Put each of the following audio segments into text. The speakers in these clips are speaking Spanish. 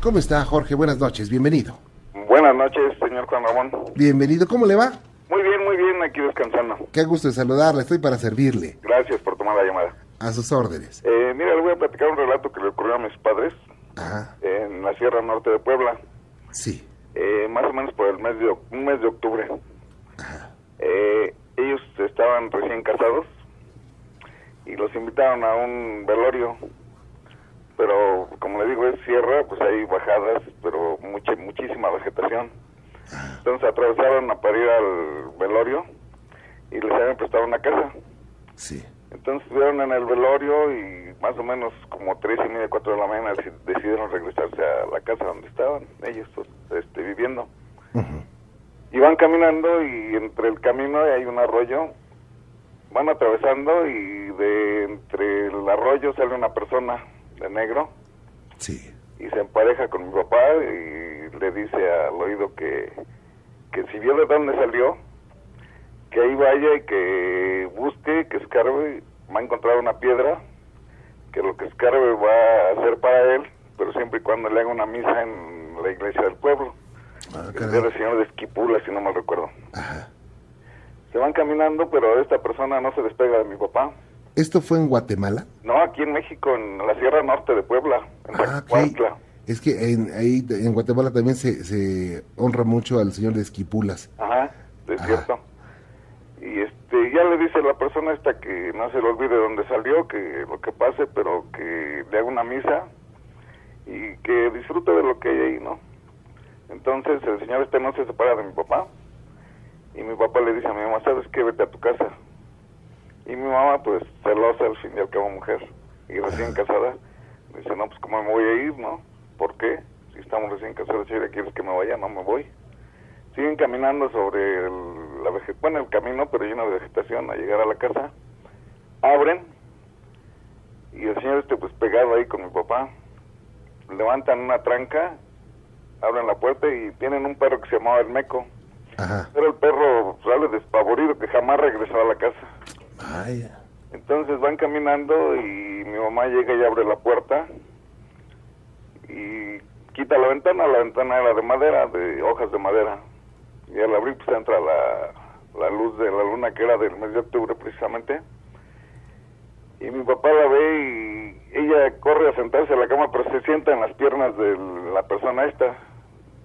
¿Cómo está, Jorge? Buenas noches, bienvenido. Buenas noches, señor Juan Ramón. Bienvenido, ¿cómo le va? Muy bien, muy bien, aquí descansando. Qué gusto de saludarle, estoy para servirle. Gracias por tomar la llamada. A sus órdenes. Eh, mira, le voy a platicar un relato que le ocurrió a mis padres Ajá, en la Sierra Norte de Puebla, sí. eh, más o menos por el mes de, un mes de octubre. Eh, ellos estaban recién casados y los invitaron a un velorio, pero como le digo es sierra, pues hay bajadas, pero mucha, muchísima vegetación. Entonces atravesaron a para ir al velorio y les habían prestado una casa. Sí. Entonces estuvieron en el velorio y más o menos como tres y media, cuatro de la mañana deci- decidieron regresarse a la casa donde estaban ellos pues, este, viviendo. Y van caminando y entre el camino hay un arroyo, van atravesando y de entre el arroyo sale una persona de negro Sí. y se empareja con mi papá y le dice al oído que, que si vio de dónde salió, que ahí vaya y que busque, que escarbe, va a encontrar una piedra, que lo que escarbe va a hacer para él, pero siempre y cuando le haga una misa en la iglesia del pueblo. Ah, que caray. era el señor de Esquipula, si no me recuerdo. Ajá. Se van caminando, pero esta persona no se despega de mi papá. ¿Esto fue en Guatemala? No, aquí en México, en la Sierra Norte de Puebla, en Ah, ok. Zacuautla. Es que en, ahí en Guatemala también se, se honra mucho al señor de Esquipulas. Ajá, es Ajá. cierto. Y este, ya le dice la persona esta que no se le olvide dónde salió, que lo que pase, pero que le haga una misa y que disfrute de lo que hay ahí, ¿no? Entonces el señor este no se separa de mi papá y mi papá le dice a mi mamá, ¿sabes qué? Vete a tu casa. Y mi mamá, pues, celosa al fin y al cabo mujer y recién casada, dice, no, pues, ¿cómo me voy a ir, no? ¿Por qué? Si estamos recién casados, si quieres que me vaya, no me voy siguen caminando sobre el, la vege- bueno, el camino, pero lleno de vegetación, a llegar a la casa. Abren y el señor este pues pegado ahí con mi papá. Levantan una tranca, abren la puerta y tienen un perro que se llamaba el Meco. Ajá. Pero el perro sale despavorido que jamás regresó a la casa. Entonces van caminando y mi mamá llega y abre la puerta y quita la ventana. La ventana era de madera, de hojas de madera. Y al abrir pues entra la, la luz de la luna que era del mes de octubre precisamente. Y mi papá la ve y ella corre a sentarse a la cama, pero se sienta en las piernas de la persona esta,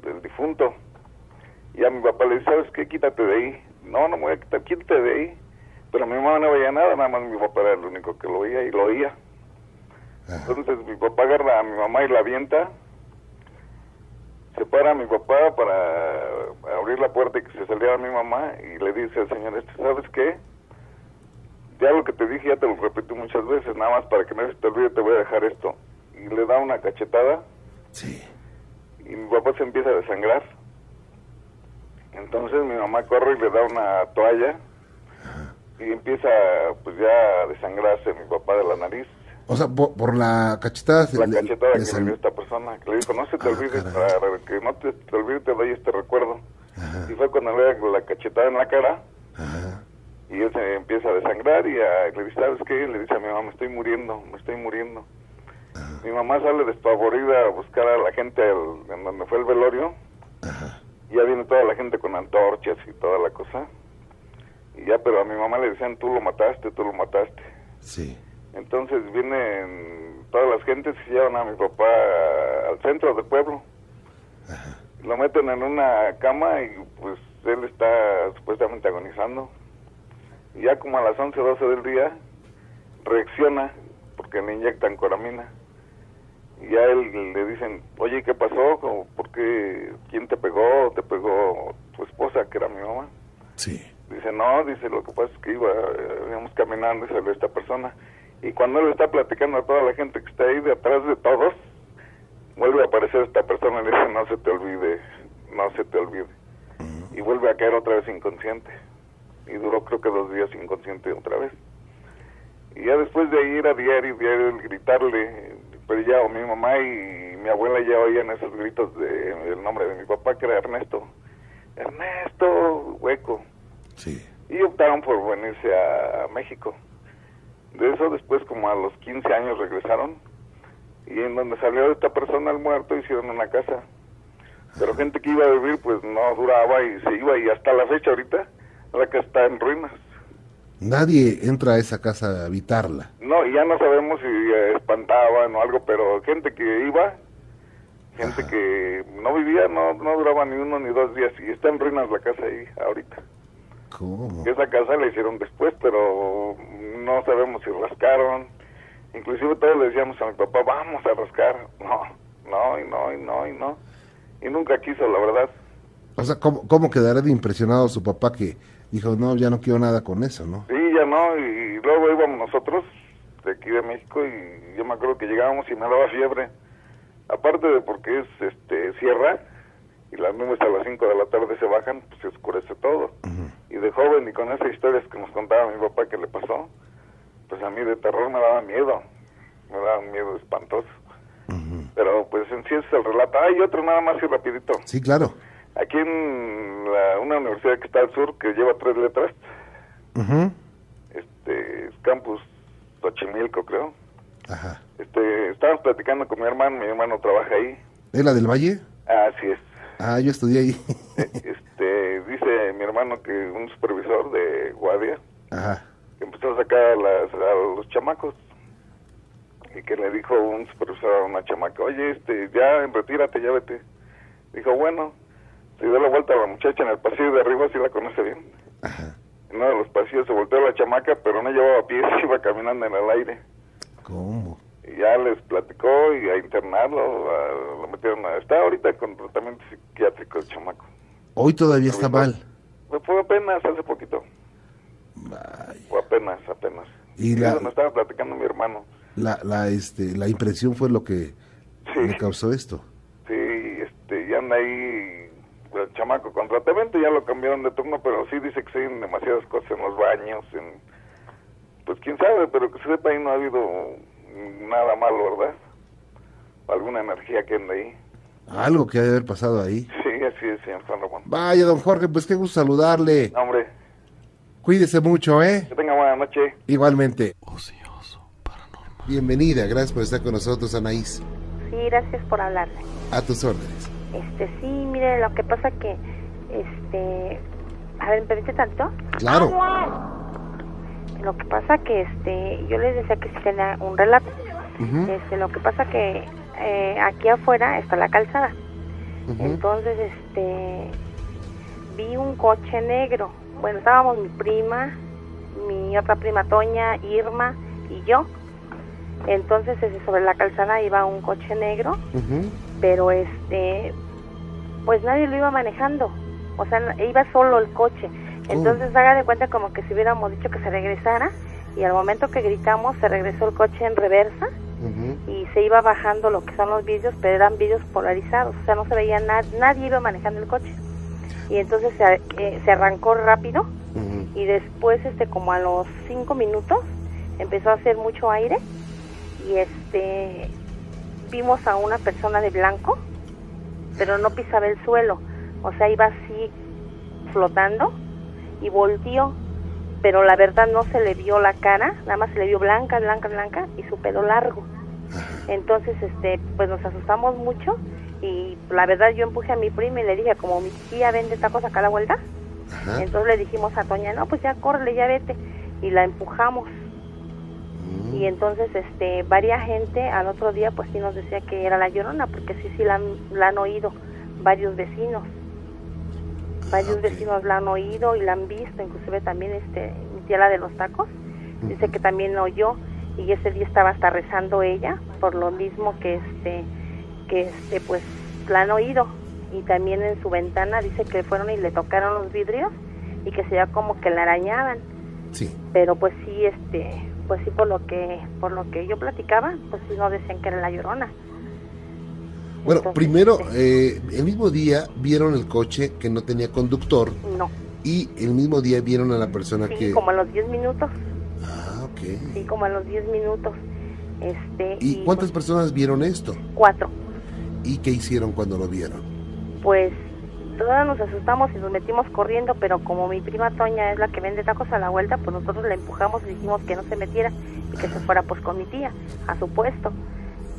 del difunto. Y a mi papá le dice, ¿sabes qué? Quítate de ahí. No, no me voy a quitar, quítate de ahí. Pero mi mamá no veía nada, nada más mi papá era el único que lo oía y lo oía. Ajá. Entonces mi papá agarra a mi mamá y la avienta. Se para a mi papá para abrir la puerta y que se saliera mi mamá y le dice al señor este, ¿sabes qué? Ya lo que te dije ya te lo repetí muchas veces, nada más para que no se te olvide te voy a dejar esto. Y le da una cachetada Sí. y mi papá se empieza a desangrar. Entonces mi mamá corre y le da una toalla y empieza pues ya a desangrarse mi papá de la nariz. O sea, por, por la cachetada... La le- cachetada le que le dio esta persona, que le dijo, no se te Ah, olvide, para que no te, te olvide te doy este recuerdo. Ajá. Y fue cuando le da la cachetada en la cara Ajá. y él se empieza a desangrar y a, le dice, ¿sabes qué? Le dice a mi mamá, me estoy muriendo, me estoy muriendo. Mi mamá sale despavorida a buscar a la gente al- en donde fue el velorio. Ajá. Y ya viene toda la gente con antorchas y toda la cosa. Y ya, pero a mi mamá le decían, tú lo mataste, tú lo mataste. Sí. Entonces vienen todas las gentes y llevan a mi papá al centro del pueblo. Lo meten en una cama y pues él está supuestamente agonizando. Y ya como a las 11 12 del día reacciona porque le inyectan coramina. Y ya él le dicen, oye, ¿qué pasó? ¿Por qué? ¿Quién te pegó? ¿Te pegó tu esposa, que era mi mamá? Sí. Dice, no, dice, lo que pasa es que iba, eh, íbamos caminando y salió esta persona. Y cuando él está platicando a toda la gente que está ahí de atrás de todos, vuelve a aparecer esta persona y le dice, no se te olvide, no se te olvide. Y vuelve a caer otra vez inconsciente. Y duró creo que dos días inconsciente otra vez. Y ya después de ir a diario, diario, el gritarle, pero ya o mi mamá y mi abuela ya oían esos gritos de el nombre de mi papá, que era Ernesto. Ernesto, hueco Sí. y optaron por venirse a México. De eso después como a los 15 años regresaron y en donde salió esta persona el muerto hicieron una casa. Pero gente que iba a vivir pues no duraba y se iba y hasta la fecha ahorita la que está en ruinas. Nadie entra a esa casa a habitarla. No, y ya no sabemos si eh, espantaban o algo, pero gente que iba, gente que no vivía, no, no duraba ni uno ni dos días y está en ruinas la casa ahí ahorita. ¿Cómo? Esa casa la hicieron después, pero no sabemos si rascaron. Inclusive todos le decíamos a mi papá, vamos a rascar. No, no, y no, y no, y no. Y nunca quiso, la verdad. O sea, ¿cómo, cómo quedará de impresionado su papá que dijo, no, ya no quiero nada con eso, ¿no? Sí, ya no, y luego íbamos nosotros de aquí de México y yo me acuerdo que llegábamos y me daba fiebre. Aparte de porque es este sierra y las nubes a las 5 de la tarde se bajan, pues se oscurece todo. Y de joven y con esas historias que nos contaba mi papá que le pasó, pues a mí de terror me daba miedo, me daba un miedo espantoso. Pero pues en sí es el relato. Ah, y otro nada más y rapidito. Sí, claro. Aquí en la- una universidad que está al sur, que lleva tres letras, este, es Campus Xochimilco, creo. Ajá. Este, estábamos platicando con mi hermano, mi hermano trabaja ahí. ¿Es la del Valle? Así es. Ah, yo estudié ahí. Este, dice mi hermano que un supervisor de guardia Ajá. que empezó a sacar a, las- a los chamacos y que le dijo un supervisor a una chamaca, oye, este, ya retírate, ya vete. Dijo, bueno, se dio la vuelta a la muchacha en el pasillo de arriba, si la conoce bien. Ajá. En uno de los pasillos se volteó la chamaca, pero no llevaba pies, iba caminando en el aire. ¿Cómo? Y ya les platicó y a internarlo, a- lo metieron a... Está ahorita con tratamiento psiquiátrico el chamaco. Hoy todavía está mal. Pues Fue apenas hace poquito, Vaya. fue apenas, apenas. Y la- me estaba platicando mi hermano. La, la, este, la impresión fue lo que Sí. le causó esto. Sí, este, ya anda ahí el chamaco con tratamiento, ya lo cambiaron de turno, pero sí dice que se oyen demasiadas cosas en los baños, en... Pues quién sabe, pero que se sepa ahí no ha habido nada malo, ¿verdad? Alguna energía que anda ahí. Algo que ha de haber pasado ahí. Sí, así es, señor San Ramón. Vaya, don Jorge, pues qué gusto saludarle. No, hombre, Cuídese mucho, ¿eh? que tenga buena noche. Igualmente. Ocioso, paranormal. Bienvenida, gracias por estar con nosotros, Anaís. Sí, gracias por hablarle. A tus órdenes. Este, sí, mire, lo que pasa que, este, a ver, ¿me permite tanto? Claro. Lo que pasa que, este, yo les decía que sí tenía un relato. Este, lo que pasa que eh, aquí afuera está la calzada. Entonces, este, vi un coche negro. Bueno, estábamos mi prima, mi otra prima Toña, Irma y yo. Entonces, sobre la calzada iba un coche negro pero este pues nadie lo iba manejando o sea iba solo el coche entonces haga de cuenta como que si hubiéramos dicho que se regresara y al momento que gritamos se regresó el coche en reversa Y se iba bajando lo que son los vidrios pero eran vidrios polarizados o sea no se veía nada nadie iba manejando el coche. Y entonces se, eh, se arrancó rápido y después este como a los cinco minutos empezó a hacer mucho aire y este vimos a una persona de blanco pero no pisaba el suelo. O sea iba así flotando y volteó pero la verdad no se le vio la cara nada más se le vio blanca blanca blanca y su pelo largo entonces este pues nos asustamos mucho y la verdad yo empujé a mi prima y le dije como mi tía vende tacos acá a la vuelta Ajá. entonces le dijimos a Toña, no, pues ya córrele, ya vete. Y la empujamos. Mm. Y entonces, este, varia gente al otro día, pues sí nos decía que era la llorona, porque sí, sí la, han- la han oído varios vecinos. Varios vecinos la han oído y la han visto, inclusive también este, mi tía la de los tacos, dice que también la oyó y ese día estaba hasta rezando ella, por lo mismo que este, que este, pues la han oído. Y también en su ventana dice que fueron y le tocaron los vidrios y que se veía como que la arañaban. Sí. pero pues sí este pues sí por lo que por lo que yo platicaba pues sí no decían que era la llorona Bueno, Entonces, primero, eh, el mismo día vieron el coche que no tenía conductor no y el mismo día vieron a la persona sí que... como a los 10 minutos Ah, ok. sí como a los 10 minutos este ¿Y cuántas pues, personas vieron esto? cuatro ¿Y qué hicieron cuando lo vieron? pues todas nos asustamos y nos metimos corriendo pero como mi prima Toña es la que vende tacos a la vuelta pues nosotros la empujamos y dijimos que no se metiera y que se fuera pues con mi tía a su puesto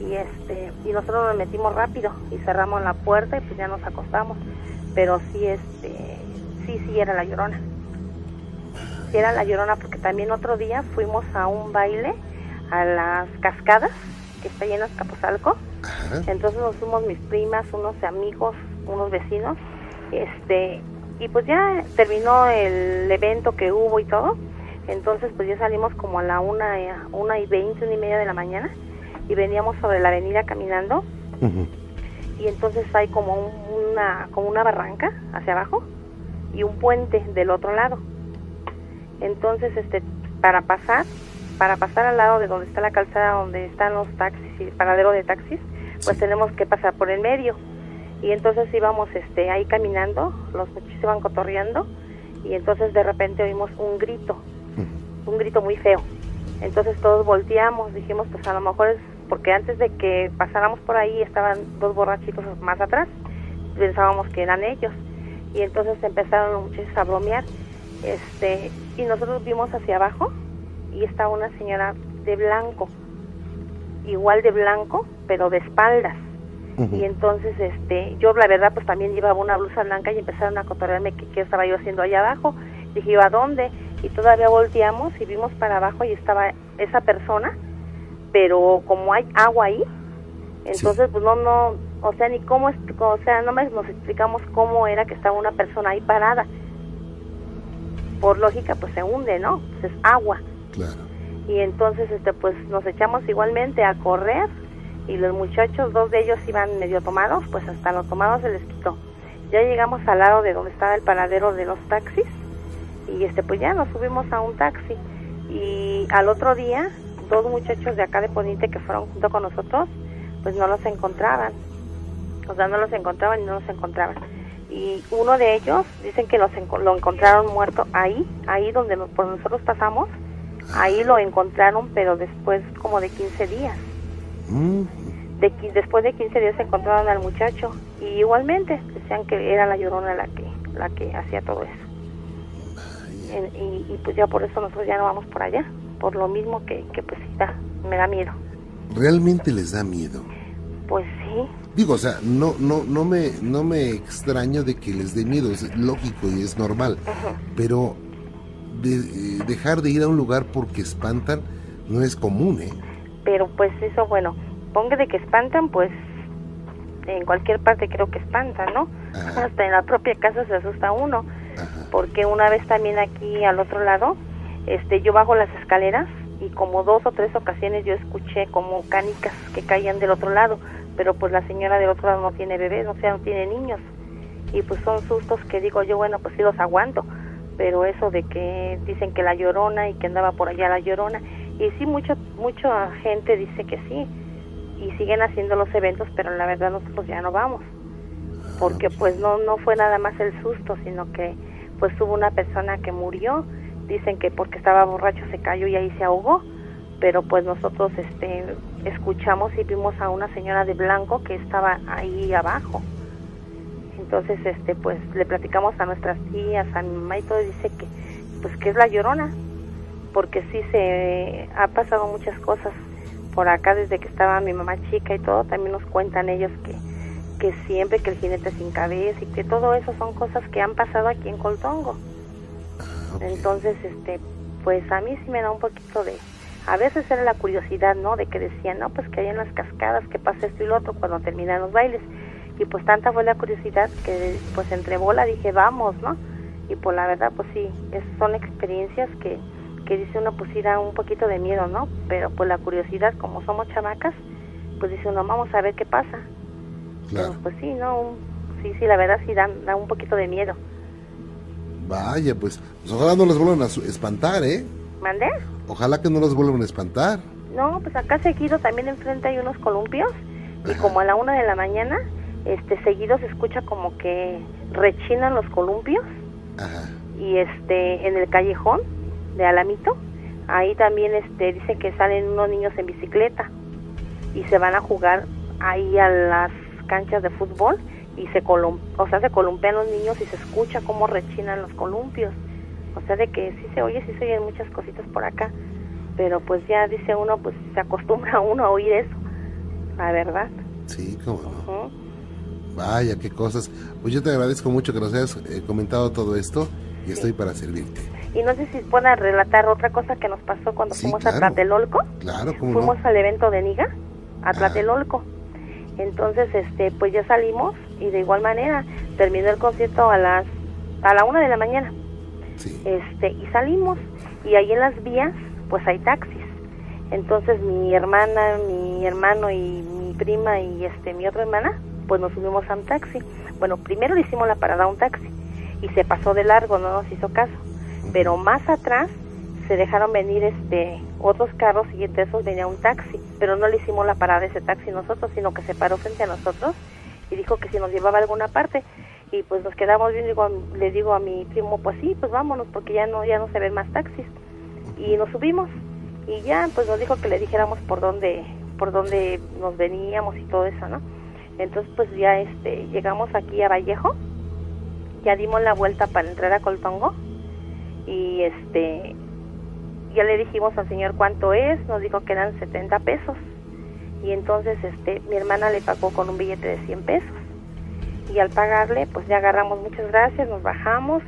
y este y nosotros nos metimos rápido y cerramos la puerta y pues ya nos acostamos. Pero sí este sí sí era la llorona. Sí era la llorona porque también otro día fuimos a un baile a las cascadas que está ahí en Azcapotzalco. Ajá. entonces nos fuimos mis primas unos amigos unos vecinos este y pues ya terminó el evento que hubo y todo. Entonces pues ya salimos como a la una, una y veinte, una y media de la mañana y veníamos sobre la avenida caminando. Y entonces hay como un- una como una barranca hacia abajo y un puente del otro lado. Entonces este para pasar para pasar al lado de donde está la calzada donde están los taxis y el paradero de taxis pues Sí. tenemos que pasar por el medio. Y entonces íbamos este ahí caminando los muchachos iban cotorreando y entonces de repente oímos un grito un grito muy feo. Entonces todos volteamos, dijimos, pues a lo mejor es porque antes de que pasáramos por ahí estaban dos borrachitos más atrás, pensábamos que eran ellos. Y entonces empezaron los muchachos a bromear. Este, y nosotros vimos hacia abajo y estaba una señora de blanco, igual de blanco, pero de espaldas. Y entonces, este, yo la verdad, pues también llevaba una blusa blanca y empezaron a cotorrearme qué estaba yo haciendo allá abajo. Dije, ¿yo a dónde? Y todavía volteamos y vimos para abajo y estaba esa persona, pero como hay agua ahí, entonces pues no, no, o sea, ni cómo, es- o sea, no me- nos explicamos cómo era que estaba una persona ahí parada. Por lógica, pues se hunde, ¿no? Pues es agua Claro. y entonces este pues nos echamos igualmente a correr y los muchachos dos de ellos iban medio tomados pues hasta los tomados se les quitó ya llegamos al lado de donde estaba el paradero de los taxis y este pues ya nos subimos a un taxi y al otro día dos muchachos de acá de Poniente que fueron junto con nosotros pues no los encontraban o sea no los encontraban y no los encontraban y uno de ellos dicen que los lo encontraron muerto ahí ahí donde por nosotros pasamos Ahí lo encontraron, pero después como de 15 días. Mm. De, después de 15 días encontraron al muchacho y igualmente decían que era la llorona la que la que hacía todo eso. Y pues ya por eso nosotros ya no vamos por allá, por lo mismo que, que pues sí, da, me da miedo. ¿Realmente les da miedo? Pues sí, Digo, o sea, no, no, no me, no me extraño de que les dé miedo, es lógico y es normal. Pero de- eh, dejar de ir a un lugar porque espantan no es común, ¿eh? pero pues eso, bueno, ponga de que espantan, pues en cualquier parte creo que espantan, ¿no? Ajá, Hasta en la propia casa se asusta uno. ajá. porque una vez también aquí al otro lado, este, yo bajo las escaleras y como dos o tres ocasiones yo escuché como canicas que caían del otro lado, pero pues la señora del otro lado no tiene bebés, o sea, no tiene niños. Y pues son sustos que digo yo, bueno, pues sí los aguanto, pero eso de que dicen que la llorona y que andaba por allá la llorona, y sí, mucho, mucha gente dice que sí, y siguen haciendo los eventos, pero la verdad nosotros ya no vamos porque pues no no fue nada más el susto sino que pues hubo una persona que murió dicen que porque estaba borracho se cayó y ahí se ahogó pero pues nosotros este escuchamos y vimos a una señora de blanco que estaba ahí abajo entonces este pues le platicamos a nuestras tías a mi mamá y todo y dice que pues que es la llorona porque sí se ha pasado muchas cosas por acá desde que estaba mi mamá chica y todo también nos cuentan ellos que que siempre que el jinete sin cabeza y que todo eso son cosas que han pasado aquí en Coltongo. Entonces, este, pues a mí sí me da un poquito de, a veces era la curiosidad, ¿no? De que decían, no, pues que hay en las cascadas, que pasa esto y lo otro cuando terminan los bailes. Y pues tanta fue la curiosidad que pues entre bola dije, vamos, ¿no? Y pues la verdad, pues sí, es, son experiencias que, que dice uno, pues sí da un poquito de miedo, ¿no? Pero pues la curiosidad, como somos chamacas, pues dice uno, vamos a ver qué pasa. Claro. Pero pues sí, no, un- sí, sí, la verdad sí da, da un poquito de miedo. Vaya, pues, pues ojalá no los vuelvan a espantar, ¿eh? ¿Mandé? Ojalá que no los vuelvan a espantar. No, pues acá seguido también enfrente hay unos columpios y Ajá. como a la una de la mañana, este, seguido se escucha como que rechinan los columpios Ajá. y este, en el callejón de Alamito, ahí también este, dicen que salen unos niños en bicicleta y se van a jugar ahí a las canchas de fútbol y se colum o sea, se columpian los niños y se escucha cómo rechinan los columpios. O sea, de que sí se oye, sí se oyen muchas cositas por acá, pero pues ya dice uno, pues se acostumbra uno a oír eso. la verdad. Sí, cómo no. Vaya, qué cosas. Pues yo te agradezco mucho que nos hayas eh, comentado todo esto y estoy para servirte. Y no sé si puedan relatar otra cosa que nos pasó cuando Sí, fuimos claro. a Tlatelolco. Claro, cómo Fuimos no. al evento de Niga, a Ah. Entonces, este, pues ya salimos y de igual manera terminó el concierto a las a la una de la mañana. Sí. Este, y salimos y ahí en las vías, pues hay taxis. Entonces mi hermana, mi hermano y mi prima y este mi otra hermana, pues nos subimos a un taxi. Bueno, primero le hicimos la parada a un taxi y se pasó de largo, no nos hizo caso. Pero más atrás se dejaron venir este otros carros y entre esos venía un taxi, pero no le hicimos la parada a ese taxi nosotros, sino que se paró frente a nosotros y dijo que si nos llevaba a alguna parte. Y pues nos quedamos bien digo, le digo a mi primo pues sí pues vámonos porque ya no ya no se ven más taxis y nos subimos y ya pues nos dijo que le dijéramos por dónde por dónde nos veníamos y todo eso no entonces pues ya este llegamos aquí a Vallejo ya dimos la vuelta para entrar a Coltongo y este ya le dijimos al señor cuánto es nos dijo que eran 70 pesos. Y entonces este mi hermana le pagó con un billete de 100 pesos. Y al pagarle pues ya agarramos muchas gracias nos bajamos.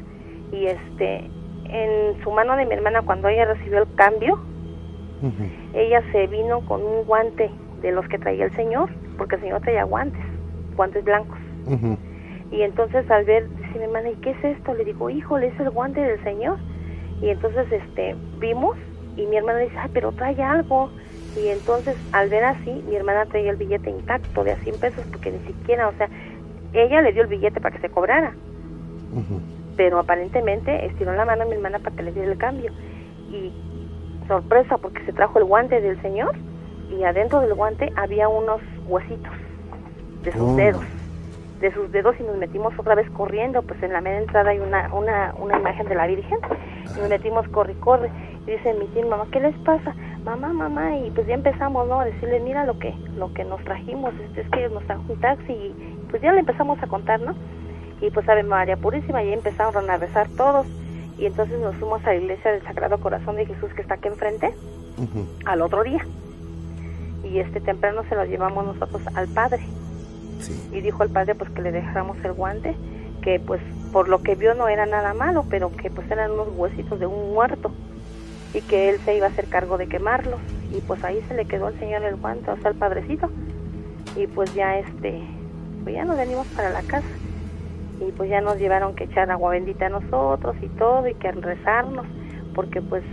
Y este en su mano de mi hermana cuando ella recibió el cambio ella se vino con un guante de los que traía el señor porque el señor traía guantes guantes blancos. Y entonces al ver dice mi hermana y qué es esto le digo híjole es el guante del señor y entonces este vimos y mi hermana dice ay pero trae algo y entonces al ver así mi hermana traía el billete intacto de a 100 pesos porque ni siquiera o sea ella le dio el billete para que se cobrara. Pero aparentemente estiró la mano a mi hermana para que le diera el cambio. Y sorpresa porque se trajo el guante del señor y adentro del guante había unos huesitos de sus Oh. dedos de sus dedos y nos metimos otra vez corriendo pues en la media entrada hay una una, una imagen de la Virgen y nos metimos corre corre y dice mi tía mamá qué les pasa mamá mamá y pues ya empezamos no a decirle mira lo que lo que nos trajimos este, es que nos trajo un taxi y pues ya le empezamos a contar no y pues Ave María Purísima y empezaron a rezar todos y entonces nos fuimos a la iglesia del Sagrado Corazón de Jesús que está aquí enfrente al otro día. Y este temprano se lo llevamos nosotros al padre Y dijo el padre pues que le dejáramos el guante que pues por lo que vio no era nada malo pero que pues eran unos huesitos de un muerto. Y que él se iba a hacer cargo de quemarlos y pues ahí se le quedó al señor el guante o sea el padrecito. Y pues ya este pues ya nos venimos para la casa. Y pues ya nos llevaron que echar agua bendita a nosotros y todo y que rezarnos porque pues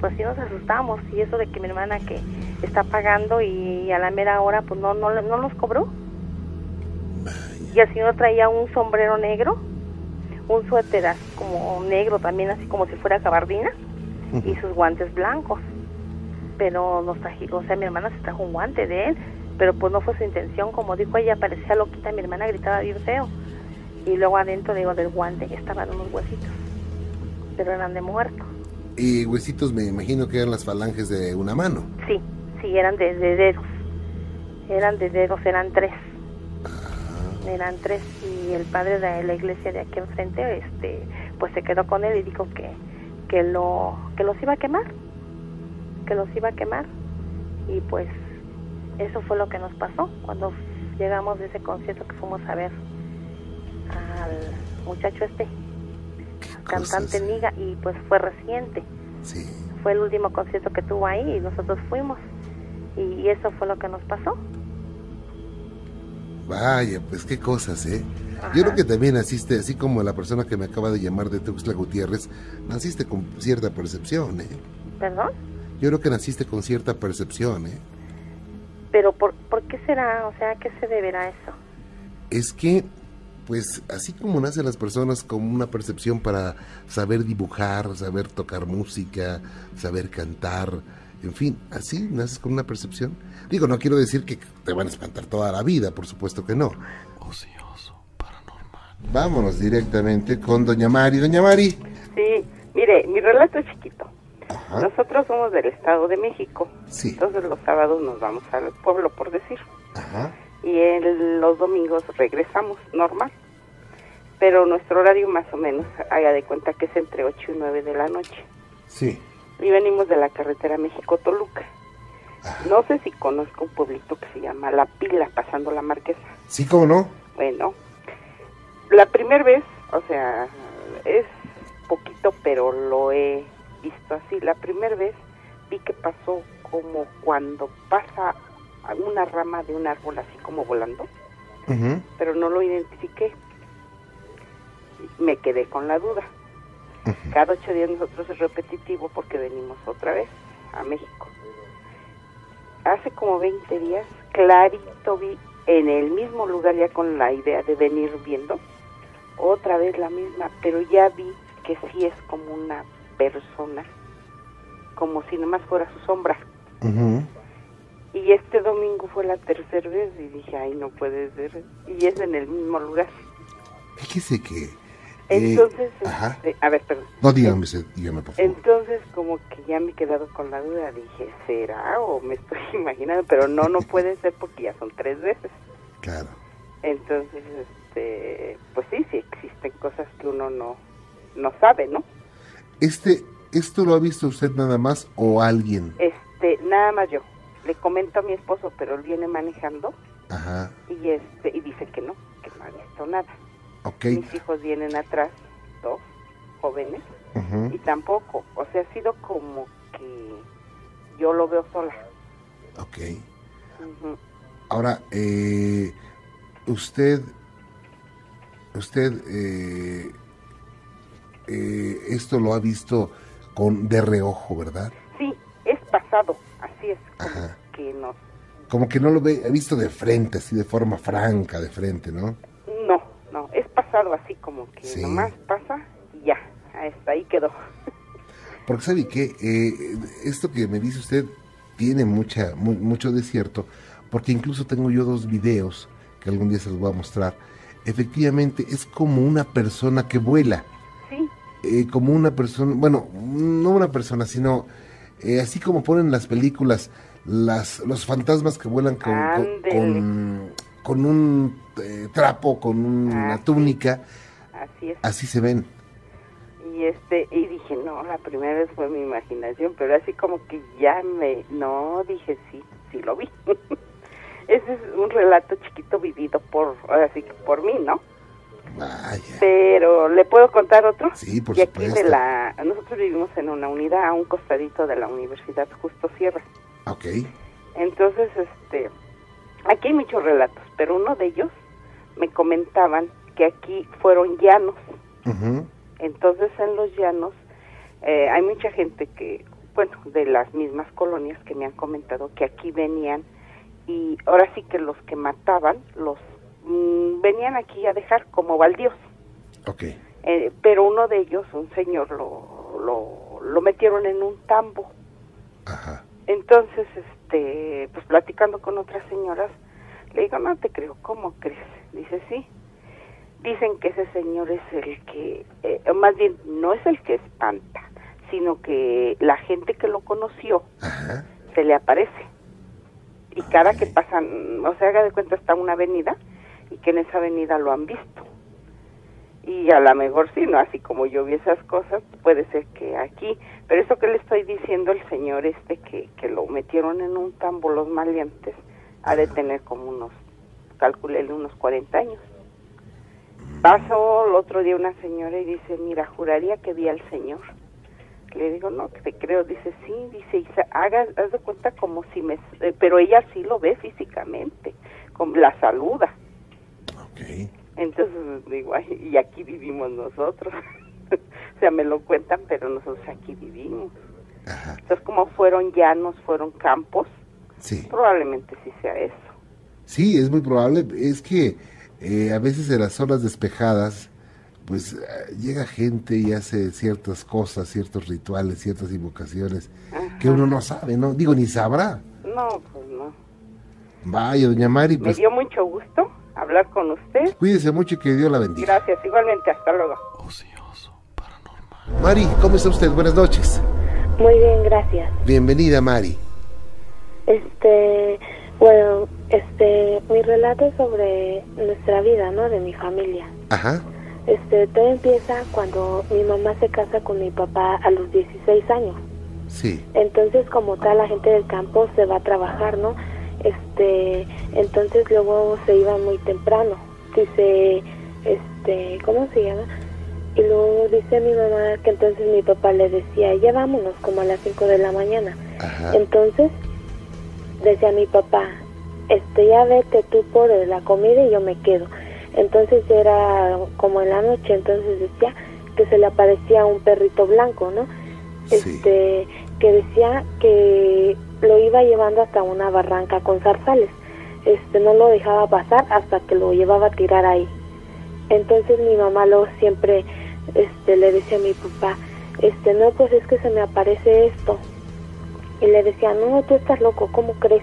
pues sí nos asustamos y eso de que mi hermana que está pagando y a la mera hora pues no no no nos cobró. Y el señor traía un sombrero negro un suéter así como negro también así como si fuera gabardina y sus guantes blancos. Pero nos trajo o sea mi hermana se trajo un guante de él pero pues no fue su intención. Como dijo ella parecía loquita mi hermana gritaba bien feo. Y luego adentro digo del guante estaban unos huesitos pero eran de muerto Y huesitos me imagino que eran las falanges de una mano. Sí, sí, eran de, de dedos. Eran de dedos, eran tres. Eran tres y el padre de la iglesia de aquí enfrente, este, pues se quedó con él y dijo que, que lo, que los iba a quemar, que los iba a quemar y pues eso fue lo que nos pasó cuando llegamos de ese concierto que fuimos a ver al muchacho este, cantante. Niga y pues fue reciente Sí. fue el último concierto que tuvo ahí y nosotros fuimos y eso fue lo que nos pasó Vaya, pues qué cosas, ¿eh? Ajá. Yo creo que también naciste, así como la persona que me acaba de llamar de Tuxtla Gutiérrez, naciste con cierta percepción, ¿eh? perdón Yo creo que naciste con cierta percepción, ¿eh? pero por, por qué será o sea a qué se deberá eso Es que, pues, así como nacen las personas con una percepción para saber dibujar, saber tocar música, saber cantar, en fin, así naces con una percepción. Digo, no quiero decir que te van a espantar toda la vida, por supuesto que no. Ocioso, paranormal. Vámonos directamente con Doña Mari. Doña Mari. Sí, mire, mi relato es chiquito. Ajá. Nosotros somos del Estado de México. Sí. Entonces los sábados nos vamos al pueblo, por decir. Ajá. Y el- los domingos regresamos, normal. Pero nuestro horario más o menos, haga de cuenta que es entre 8 y 9 de la noche. Sí. Y venimos de la carretera México-Toluca. No sé si conozco un pueblito que se llama La Pila, pasando la Marquesa. Sí, ¿cómo no? Bueno, la primera vez, o sea, es poquito, pero lo he visto así. La primera vez vi que pasó como cuando pasa una rama de un árbol así como volando, pero no lo identifiqué. Me quedé con la duda. Cada ocho días nosotros es repetitivo porque venimos otra vez a México. Hace como 20 días, clarito vi en el mismo lugar ya con la idea de venir viendo, otra vez la misma, pero ya vi que sí es como una persona, como si nomás fuera su sombra. Y este domingo fue la tercera vez y dije, ay, no puede ser. Y es en el mismo lugar. Fíjese que... eh, Entonces, ajá. este, a ver, perdón. No, dígame, dígame, por favor. Entonces, como que ya me he quedado con la duda, dije, ¿será o me estoy imaginando? Pero no, no puede ser porque ya son tres veces. Claro. Entonces, este, pues sí, sí existen cosas que uno no, no sabe, ¿no? Este, ¿Esto lo ha visto usted nada más o alguien? Este, nada más yo. Le comento a mi esposo, pero él viene manejando Ajá, y este y dice que no, que no ha visto nada. Mis hijos vienen atrás, dos jóvenes, y tampoco. O sea, ha sido como que yo lo veo sola. Ok. Ahora, eh, usted, usted, eh, eh, esto lo ha visto con de reojo, ¿verdad? Sí, es pasado, así es como Ajá. Que nos... Como que no lo ve, ha visto de frente, así de forma franca, de frente, ¿no? No, no, es pasado así como que Sí. nomás pasa y ya, hasta ahí quedó. Porque sabe que esto que me dice usted tiene mucha mu- mucho de cierto, porque incluso tengo yo dos videos que algún día se los voy a mostrar. Efectivamente es como una persona que vuela, Sí, eh, como una persona, bueno, no una persona, sino eh, así como ponen en las películas las los fantasmas que vuelan con con, un eh, trapo, con una Ah, túnica, así es. así se ven. Y este y dije, no, la primera vez fue mi imaginación, pero así como que ya me... No, dije, sí, sí lo vi. Ese es un relato chiquito vivido por, así que por mí, ¿no? Vaya. Pero, ¿le puedo contar otro? Sí, por y aquí de supuesto. la... Nosotros vivimos en una unidad a un costadito de la Universidad Justo Sierra. Ok. Entonces, este, aquí hay muchos relatos, pero uno de ellos me comentaban que aquí fueron llanos. Ujú. Entonces, en los llanos eh, hay mucha gente que, bueno, de las mismas colonias que me han comentado que aquí venían y ahora sí que los que mataban los mm, venían aquí a dejar como baldíos. Ok. Eh, pero uno de ellos, un señor, lo, lo, lo metieron en un tambo. Ajá. Entonces, este, pues platicando con otras señoras, le digo, no te creo, ¿cómo crees? Dice, sí. Dicen que ese señor es el que, eh, más bien, no es el que espanta, sino que la gente que lo conoció Ajá. se le aparece. Y cada que pasan, o sea, haga de cuenta, está una avenida y que en esa avenida lo han visto. Y a lo mejor sí, ¿no? Así como yo vi esas cosas, puede ser que aquí. Pero eso que le estoy diciendo, el señor este que, que lo metieron en un tambo los maleantes, ha de tener como unos, calculele unos 40 años. Pasó el otro día una señora y dice, mira, juraría que vi al señor. Le digo, no, que te creo. Dice, sí, dice, y haga, haz de cuenta como si me... eh, pero ella sí lo ve físicamente, como la saluda. Ok. Entonces digo, ay, y aquí vivimos nosotros. o sea, me lo cuentan, pero nosotros aquí vivimos. Ajá. Entonces, como fueron llanos, fueron campos, Sí. probablemente sí sea eso. Sí, es muy probable. Es que eh, a veces en las zonas despejadas, pues eh, llega gente y hace ciertas cosas, ciertos rituales, ciertas invocaciones que uno no sabe, ¿no? Digo, ni sabrá. No, pues no. Vaya, doña Mari, Me pues dio mucho gusto hablar con usted. cuídese mucho y que Dios la bendiga. Gracias, igualmente, hasta luego. Ocioso, paranormal. Mari, ¿cómo está usted? Buenas noches. Muy bien, gracias. Bienvenida, Mari. Este, bueno, este, mi relato es sobre nuestra vida, ¿no? De mi familia. Ajá. Este, todo empieza cuando mi mamá se casa con mi papá a los 16 años. Sí. Entonces, como tal, la gente del campo se va a trabajar, ¿no? Este, entonces luego se iba muy temprano. Dice, este, ¿cómo se llama? Y luego dice mi mamá que entonces mi papá le decía, ya vámonos, como a las 5 de la mañana. Ajá. Entonces, decía mi papá, este, ya vete tú por la comida y yo me quedo. Entonces era como en la noche, entonces decía que se le aparecía un perrito blanco, ¿no? Sí. Que decía que lo iba llevando hasta una barranca con zarzales. Este, no lo dejaba pasar hasta que lo llevaba a tirar ahí. Entonces mi mamá luego siempre este, le decía a mi papá, este, no, pues es que se me aparece esto. Y le decía, no, tú estás loco, ¿cómo crees?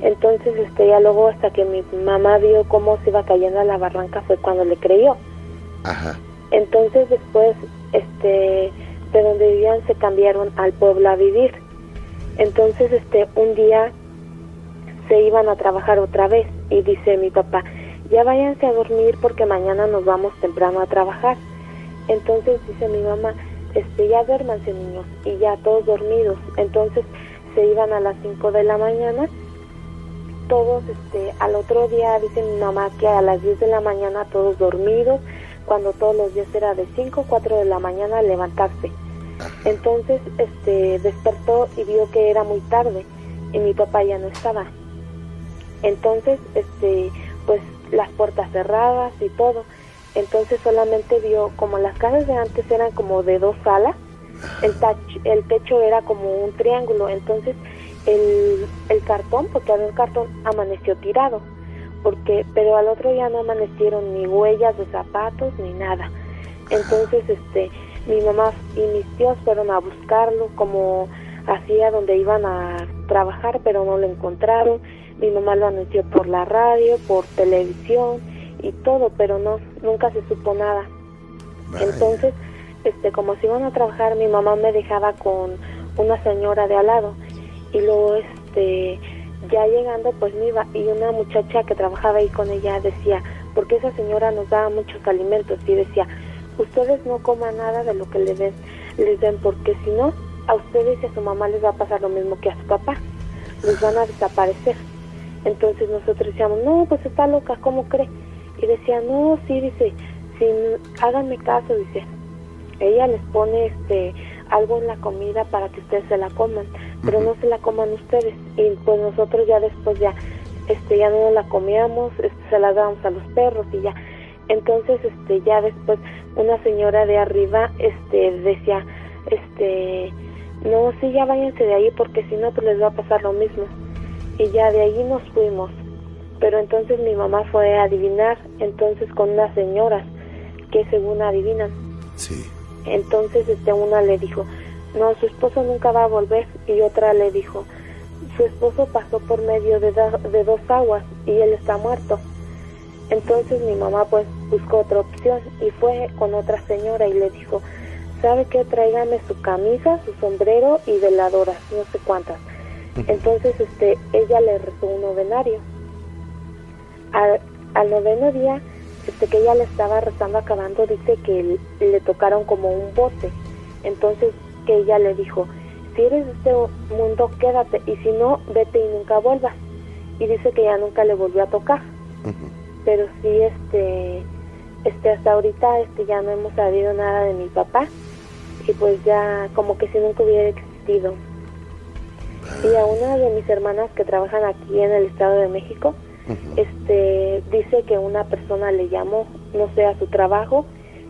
Entonces, este, ya luego hasta que mi mamá vio cómo se iba cayendo a la barranca fue cuando le creyó. Ajá. Entonces después, este, de donde vivían se cambiaron al pueblo a vivir. Entonces, este, un día se iban a trabajar otra vez y dice mi papá, ya váyanse a dormir porque mañana nos vamos temprano a trabajar. Entonces dice mi mamá, este, ya duérmanse niños y ya todos dormidos. Entonces se iban a las 5 de la mañana. Todos, este, al otro día dice mi mamá que a las 10 de la mañana todos dormidos, cuando todos los días era de 5 o 4 de la mañana levantarse. Entonces, este, despertó y vio que era muy tarde y mi papá ya no estaba. Entonces, este, pues las puertas cerradas y todo. Entonces solamente vio como las casas de antes eran como de dos salas, el, tach- el techo era como un triángulo, entonces el, el cartón, porque había un cartón, amaneció tirado, porque pero al otro día no amanecieron ni huellas de zapatos ni nada. Entonces este mi mamá y mis tíos fueron a buscarlo como hacía donde iban a trabajar, pero no lo encontraron. Mi mamá lo anunció por la radio, por televisión y todo, pero no nunca se supo nada. Vaya. Entonces, este, como se iban a trabajar, mi mamá me dejaba con una señora de al lado y luego, este, ya llegando, pues me iba y una muchacha que trabajaba ahí con ella decía, porque esa señora nos daba muchos alimentos y decía, ustedes no coman nada de lo que les den, les den, porque si no, a ustedes y a su mamá les va a pasar lo mismo que a su papá, les van a desaparecer. Entonces nosotros decíamos, no, pues está loca, ¿cómo cree? Y decía, no, sí, dice, si háganme caso, dice, ella les pone este algo en la comida para que ustedes se la coman, pero no se la coman ustedes. Y pues nosotros ya después ya, este, ya no la comíamos, este, se la dábamos a los perros y ya. Entonces, este, ya después una señora de arriba, este, decía, este, no, sí, ya váyanse de ahí porque si no, pues les va a pasar lo mismo. Y ya de allí nos fuimos. Pero entonces mi mamá fue a adivinar, entonces con unas señoras que según adivinan. Sí. Entonces este una le dijo, no, su esposo nunca va a volver. Y otra le dijo, su esposo pasó por medio de, da- de dos aguas y él está muerto. Entonces mi mamá pues buscó otra opción y fue con otra señora y le dijo, ¿sabe qué? Tráigame su camisa, su sombrero y veladoras, no sé cuántas. Entonces este ella le rezó un novenario. Al, al noveno día, este que ella le estaba rezando acabando, dice que le tocaron como un bote. Entonces que ella le dijo, si eres de este mundo, quédate, y si no, vete y nunca vuelvas. Y dice que ya nunca le volvió a tocar. Pero sí, este, este, hasta ahorita, este, ya no hemos sabido nada de mi papá. Y pues ya, como que si nunca hubiera existido. Y a una de mis hermanas que trabajan aquí en el Estado de México, este dice que una persona le llamó, no sé, a su trabajo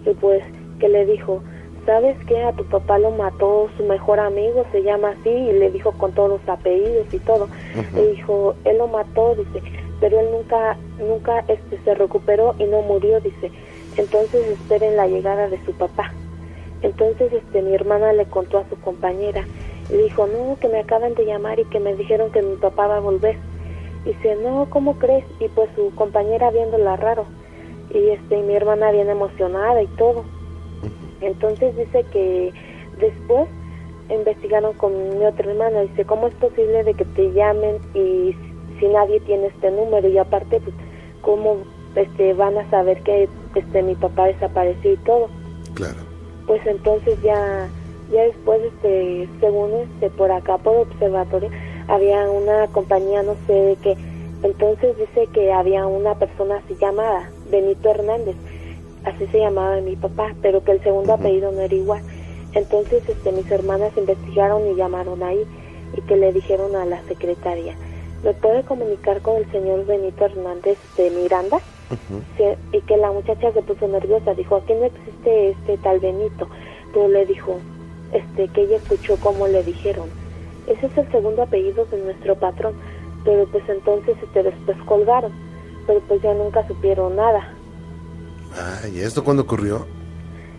y pues que le dijo, ¿sabes qué? A tu papá lo mató su mejor amigo, se llama así y le dijo con todos los apellidos y todo. Le dijo, él lo mató, dice, pero él nunca nunca este se recuperó y no murió, dice. Entonces esperen la llegada de su papá. Entonces este mi hermana le contó a su compañera y dijo, "No, que me acaban de llamar y que me dijeron que mi papá va a volver." Y dice, no, ¿cómo crees? Y pues su compañera viéndola raro. Y este, y mi hermana bien emocionada y todo. Entonces dice que después investigaron con mi otra hermana. Dice, ¿cómo es posible de que te llamen y si nadie tiene este número? Y aparte, pues, ¿cómo este, van a saber que este, mi papá desapareció y todo? Claro. Pues entonces ya Ya después, este, según este, por acá, por observatorio, había una compañía, no sé de qué. Entonces dice que había una persona así llamada, Benito Hernández, así se llamaba mi papá, pero que el segundo apellido no era igual. Entonces, este, mis hermanas investigaron y llamaron ahí y que le dijeron a la secretaria, ¿me puede comunicar con el señor Benito Hernández de Miranda? Sí, y que la muchacha se puso nerviosa, dijo, aquí no existe este tal Benito, pero le dijo, este, que ella escuchó cómo le dijeron, ese es el segundo apellido de nuestro patrón, pero pues entonces este, después colgaron, pero pues ya nunca supieron nada. Ah, ¿y esto cuándo ocurrió?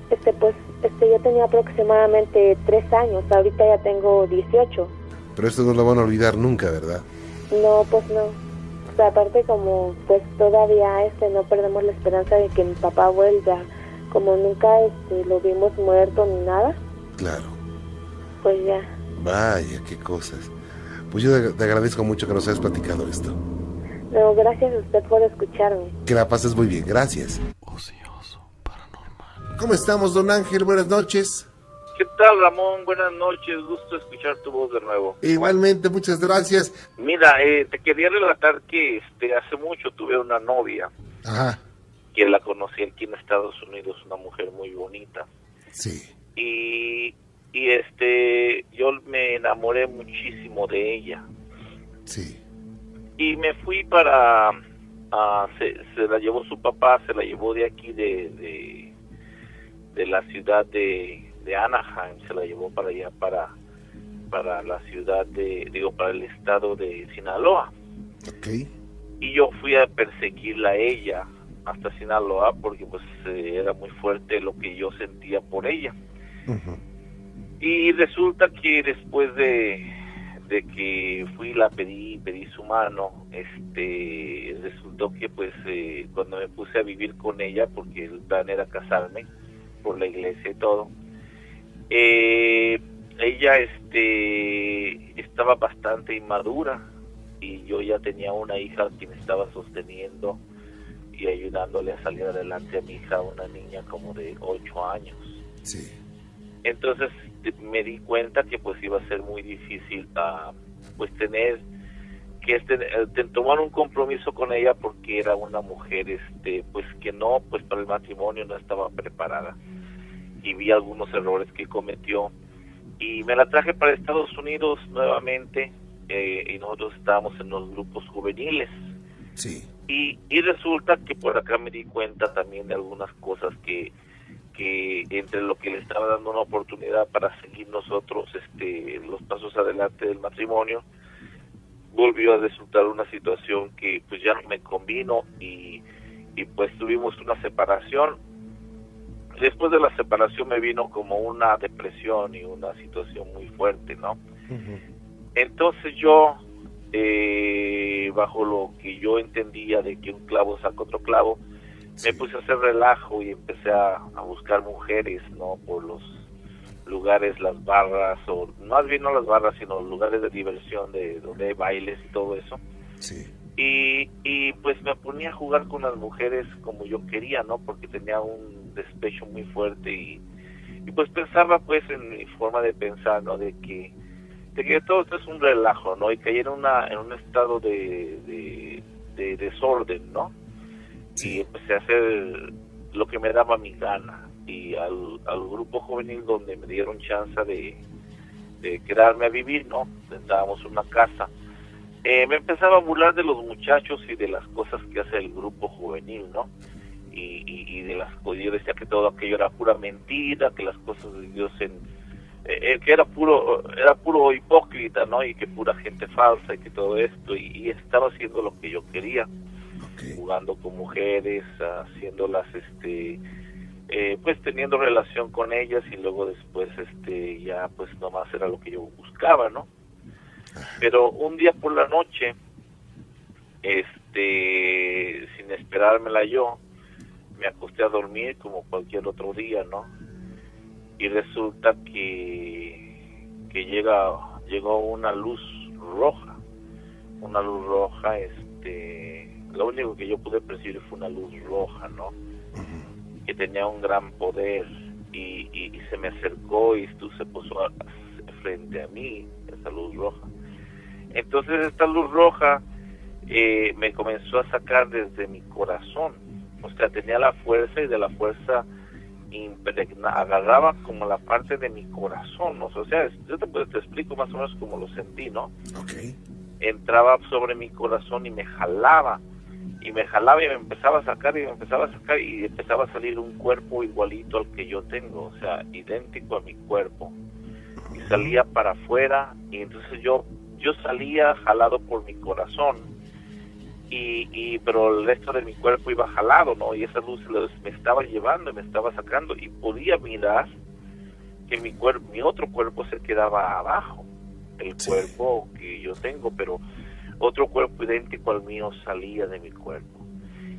Este, pues, este, yo tenía aproximadamente tres años, ahorita ya tengo 18. Pero esto no lo van a olvidar nunca, ¿verdad? No, pues no. O sea, aparte como pues todavía este no perdemos la esperanza de que mi papá vuelva, como nunca este lo vimos muerto ni nada, Claro. pues ya. Vaya, qué cosas. Pues yo te te agradezco mucho que nos hayas platicado esto. No, gracias a usted por escucharme. Que la pases muy bien, gracias. Ocioso, paranormal. ¿Cómo estamos, don Ángel? Buenas noches. ¿Qué tal, Ramón? Buenas noches, gusto escuchar tu voz de nuevo. Igualmente, muchas gracias. Mira, eh, te quería relatar que este, hace mucho tuve una novia Ajá, que la conocí aquí en Estados Unidos, una mujer muy bonita. sí. Y, y este, yo me enamoré muchísimo de ella. Sí. Y me fui para, ah, se, se la llevó su papá, se la llevó de aquí, de, de, de la ciudad de, de Anaheim, se la llevó para allá, para, para la ciudad de, digo, para el estado de Sinaloa. Y yo fui a perseguirla a ella hasta Sinaloa porque pues eh, era muy fuerte lo que yo sentía por ella. Y resulta que después de, de que fui y la pedí, pedí su mano, este, resultó que pues eh, cuando me puse a vivir con ella, porque el plan era casarme por la iglesia y todo, eh, ella este, estaba bastante inmadura y yo ya tenía una hija que me estaba sosteniendo y ayudándole a salir adelante a mi hija, una niña como de ocho años. Sí. Entonces me di cuenta que pues iba a ser muy difícil ah, pues tener que este, eh, de tomar un compromiso con ella porque era una mujer este pues que no pues para el matrimonio no estaba preparada y vi algunos errores que cometió y me la traje para Estados Unidos nuevamente eh, y nosotros estábamos en los grupos juveniles Sí. y, y resulta que por acá me di cuenta también de algunas cosas que, que entre lo que le estaba dando una oportunidad para seguir nosotros este, los pasos adelante del matrimonio, volvió a resultar una situación que pues ya no me convino y, y pues tuvimos una separación. Después de la separación me vino como una depresión y una situación muy fuerte, ¿no? Entonces yo, eh, bajo lo que yo entendía de que un clavo saca otro clavo, me puse a hacer relajo y empecé a, a buscar mujeres, ¿no? Por los lugares, las barras, o más bien no las barras, sino los lugares de diversión de donde hay bailes y todo eso. Sí. Y, y pues me ponía a jugar con las mujeres como yo quería, ¿no? Porque tenía un despecho muy fuerte y, y pues pensaba pues en mi forma de pensar, ¿no? De que, de que todo esto es un relajo, ¿no? Y caí en, una, en un estado de, de, de desorden, ¿no? Y empecé a hacer lo que me daba mi gana. Y al, al grupo juvenil donde me dieron chance de, de quedarme a vivir, ¿no? Rentábamos una casa. Eh, me empezaba a burlar de los muchachos y de las cosas que hace el grupo juvenil, ¿no? Y, y, y de las cosas, yo decía que todo aquello era pura mentira, que las cosas de Dios en, eh, eh, que era puro era puro hipócrita, ¿no? Y que pura gente falsa y que todo esto y, y estaba haciendo lo que yo quería, jugando con mujeres, haciéndolas, este, eh, pues teniendo relación con ellas y luego después, este, ya pues nomás era lo que yo buscaba, ¿no? Pero un día por la noche, este, sin esperármela yo, me acosté a dormir como cualquier otro día, ¿no? Y resulta que, que llega, llegó una luz roja, una luz roja, este, lo único que yo pude percibir fue una luz roja, ¿no? Que tenía un gran poder y, y- y se me acercó y tú se puso a- frente a mí, esa luz roja. Entonces esta luz roja eh, me comenzó a sacar desde mi corazón. O sea, tenía la fuerza y de la fuerza impregna, agarraba como la parte de mi corazón. ¿no? O sea, yo te, te explico más o menos como lo sentí, ¿no? Entraba sobre mi corazón y me jalaba y me jalaba y me empezaba a sacar y me empezaba a sacar y empezaba a salir un cuerpo igualito al que yo tengo, o sea, idéntico a mi cuerpo. Y salía para afuera y entonces yo yo salía jalado por mi corazón y, y pero el resto de mi cuerpo iba jalado, ¿no? Y esa luz me estaba llevando y me estaba sacando y podía mirar que mi cuerpo, mi otro cuerpo se quedaba abajo, el Sí. cuerpo que yo tengo, pero otro cuerpo idéntico al mío salía de mi cuerpo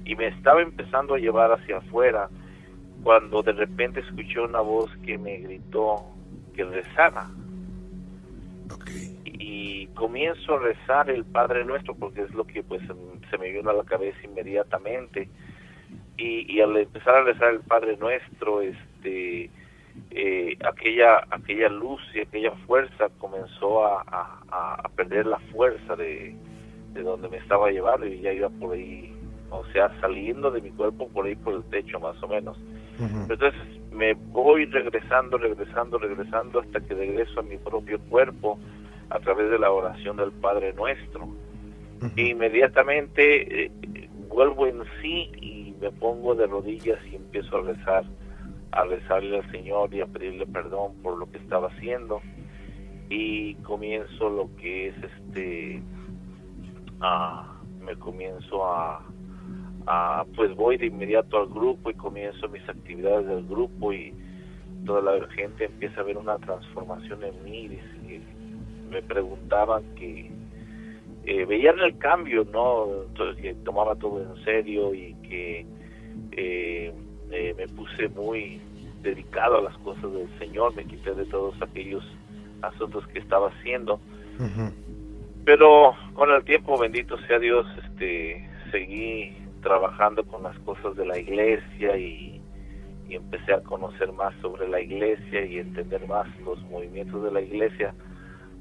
y me estaba empezando a llevar hacia afuera cuando de repente escuché una voz que me gritó que rezara Ok. Y comienzo a rezar el Padre Nuestro porque es lo que pues se- me vino a la cabeza inmediatamente. Y, y al empezar a rezar el Padre Nuestro este eh, aquella aquella luz y aquella fuerza comenzó a, a- a perder la fuerza de, de donde me estaba llevando y ya iba por ahí o sea saliendo de mi cuerpo por ahí por el techo más o menos. Entonces me voy regresando, regresando, regresando hasta que regreso a mi propio cuerpo a través de la oración del Padre Nuestro. E inmediatamente eh, vuelvo en sí y me pongo de rodillas y empiezo a rezar, a rezarle al Señor y a pedirle perdón por lo que estaba haciendo. Y comienzo lo que es este, ah, me comienzo a, a, pues voy de inmediato al grupo y comienzo mis actividades del grupo y toda la gente empieza a ver una transformación en mí. Dice, me preguntaban que eh, veían el cambio, ¿no? Entonces, que tomaba todo en serio y que eh, eh, me puse muy dedicado a las cosas del Señor, me quité de todos aquellos asuntos que estaba haciendo. Pero con el tiempo bendito sea Dios este seguí trabajando con las cosas de la iglesia y, y empecé a conocer más sobre la iglesia y entender más los movimientos de la iglesia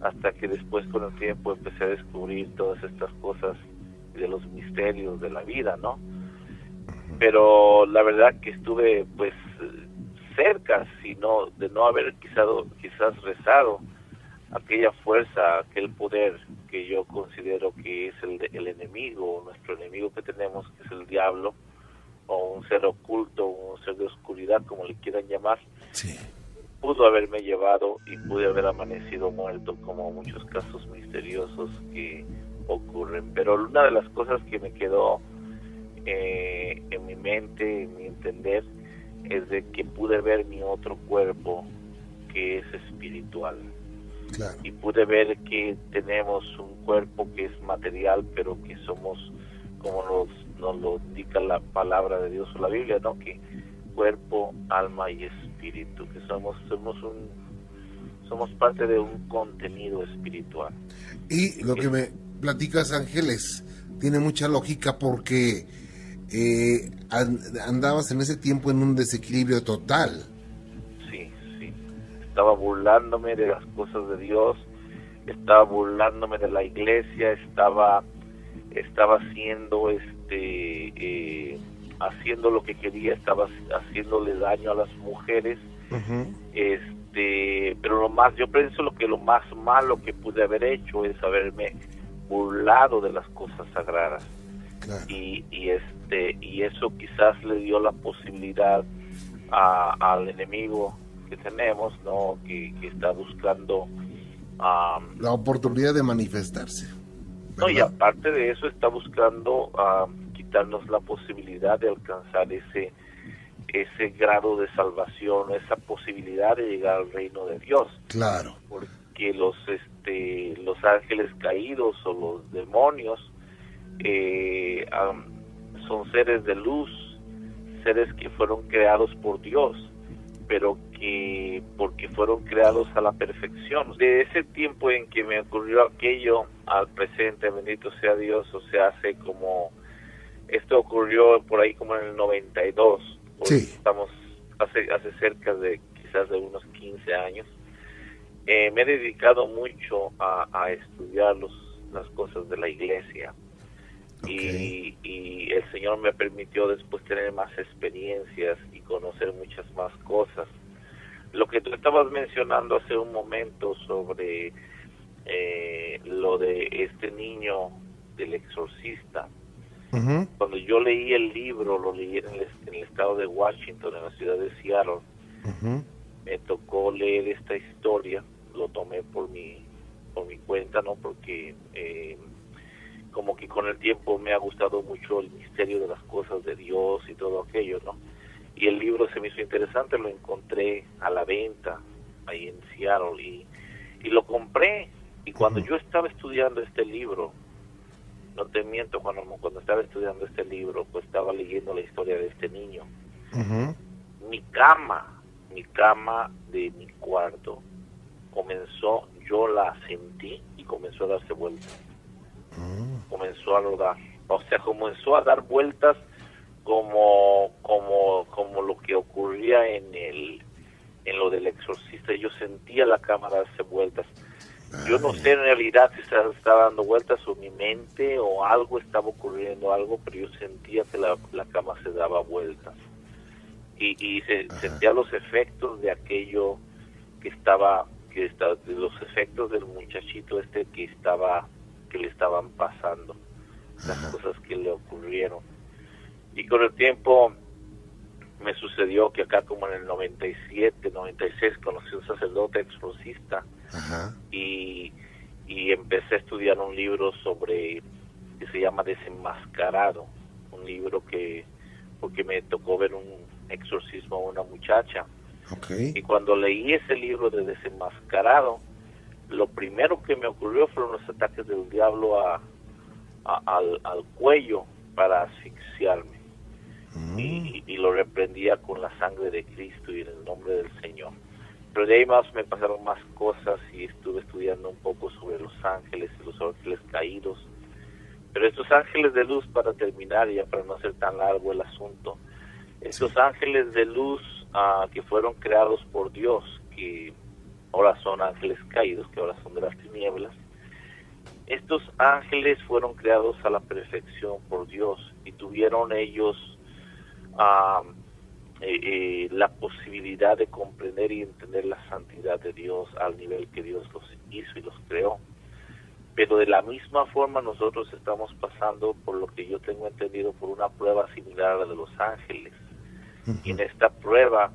hasta que después con el tiempo empecé a descubrir todas estas cosas de los misterios de la vida no pero la verdad que estuve pues cerca sino de no haber quizás quizás rezado aquella fuerza, aquel poder que yo considero que es el, el enemigo, nuestro enemigo que tenemos, que es el diablo, o un ser oculto, un ser de oscuridad, como le quieran llamar, Sí. Pudo haberme llevado y pude haber amanecido muerto, como muchos casos misteriosos que ocurren. Pero una de las cosas que me quedó eh, en mi mente, en mi entender, es de que pude ver mi otro cuerpo que es espiritual Claro. y pude ver que tenemos un cuerpo que es material, pero que somos, como nos, nos lo indica la palabra de Dios o la Biblia, ¿no? Que cuerpo, alma y espíritu, que somos, somos un, somos parte de un contenido espiritual. Y lo que me platicas, Ángeles, tiene mucha lógica porque eh, an- andabas en ese tiempo en un desequilibrio total. Sí, sí. Estaba burlándome de las cosas de Dios, estaba burlándome de la iglesia, estaba, estaba haciendo este, eh, haciendo lo que quería, estaba haciéndole daño a las mujeres, este, pero lo más, yo pienso lo que lo más malo que pude haber hecho es haberme burlado de las cosas sagradas Claro. y, y este y eso quizás le dio la posibilidad a- al enemigo que tenemos no que, que está buscando am, La oportunidad de manifestarse. no y aparte de eso está buscando am, quitarnos la posibilidad de alcanzar ese ese grado de salvación esa posibilidad de llegar al reino de Dios Claro. porque los este los ángeles caídos o los demonios eh, son seres de luz seres que fueron creados por Dios pero que porque fueron creados a la perfección de ese tiempo en que me ocurrió aquello al presente bendito sea Dios o sea hace como esto ocurrió por ahí como en el 92 Hoy Sí. estamos hace, hace cerca de quizás de unos 15 años, eh, me he dedicado mucho a, a estudiar los, las cosas de la iglesia. Y, y el Señor me permitió después tener más experiencias y conocer muchas más cosas. Lo que tú estabas mencionando hace un momento sobre eh, lo de este niño del exorcista, Cuando yo leí el libro, lo leí en el, en el estado de Washington, en la ciudad de Seattle, me tocó leer esta historia, lo tomé por mi, por mi cuenta, ¿no? Porque eh, como que con el tiempo me ha gustado mucho el misterio de las cosas de Dios y todo aquello, ¿no? Y el libro se me hizo interesante, lo encontré a la venta ahí en Seattle y, y lo compré. Y cuando yo estaba estudiando este libro, no te miento, cuando, cuando estaba estudiando este libro, pues estaba leyendo la historia de este niño. Mi cama, mi cama de mi cuarto comenzó, yo la sentí y comenzó a darse vueltas, Mm. comenzó a rodar, o sea, comenzó a dar vueltas como como como lo que ocurría en el en lo del exorcista, yo sentía la cama darse vueltas. Yo no sé en realidad si se estaba dando vueltas o mi mente o algo estaba ocurriendo, algo, pero yo sentía que la, la cama se daba vueltas. Y, y se, sentía los efectos de aquello que estaba, que estaba, de los efectos del muchachito este que estaba, que le estaban pasando, las Ajá. cosas que le ocurrieron. Y con el tiempo me sucedió que acá como en el 97, 96 conocí a un sacerdote exorcista Ajá. y, y empecé a estudiar un libro sobre que se llama Desenmascarado, un libro que porque me tocó ver un exorcismo a una muchacha y cuando leí ese libro de Desenmascarado, lo primero que me ocurrió fueron los ataques del diablo a, a- al, al cuello para asfixiarme Mm. y, y lo reprendía con la sangre de Cristo y en el nombre del Señor. Pero de ahí más me pasaron más cosas y estuve estudiando un poco sobre los ángeles y los ángeles caídos. Pero estos ángeles de luz, para terminar, ya para no hacer tan largo el asunto, estos ángeles de luz ah, que fueron creados por Dios, que ahora son ángeles caídos, que ahora son de las tinieblas, estos ángeles fueron creados a la perfección por Dios y tuvieron ellos ah, eh, eh, la posibilidad de comprender y entender la santidad de Dios al nivel que Dios los hizo y los creó. Pero de la misma forma nosotros estamos pasando por lo que yo tengo entendido por una prueba similar a la de los ángeles. Y en esta prueba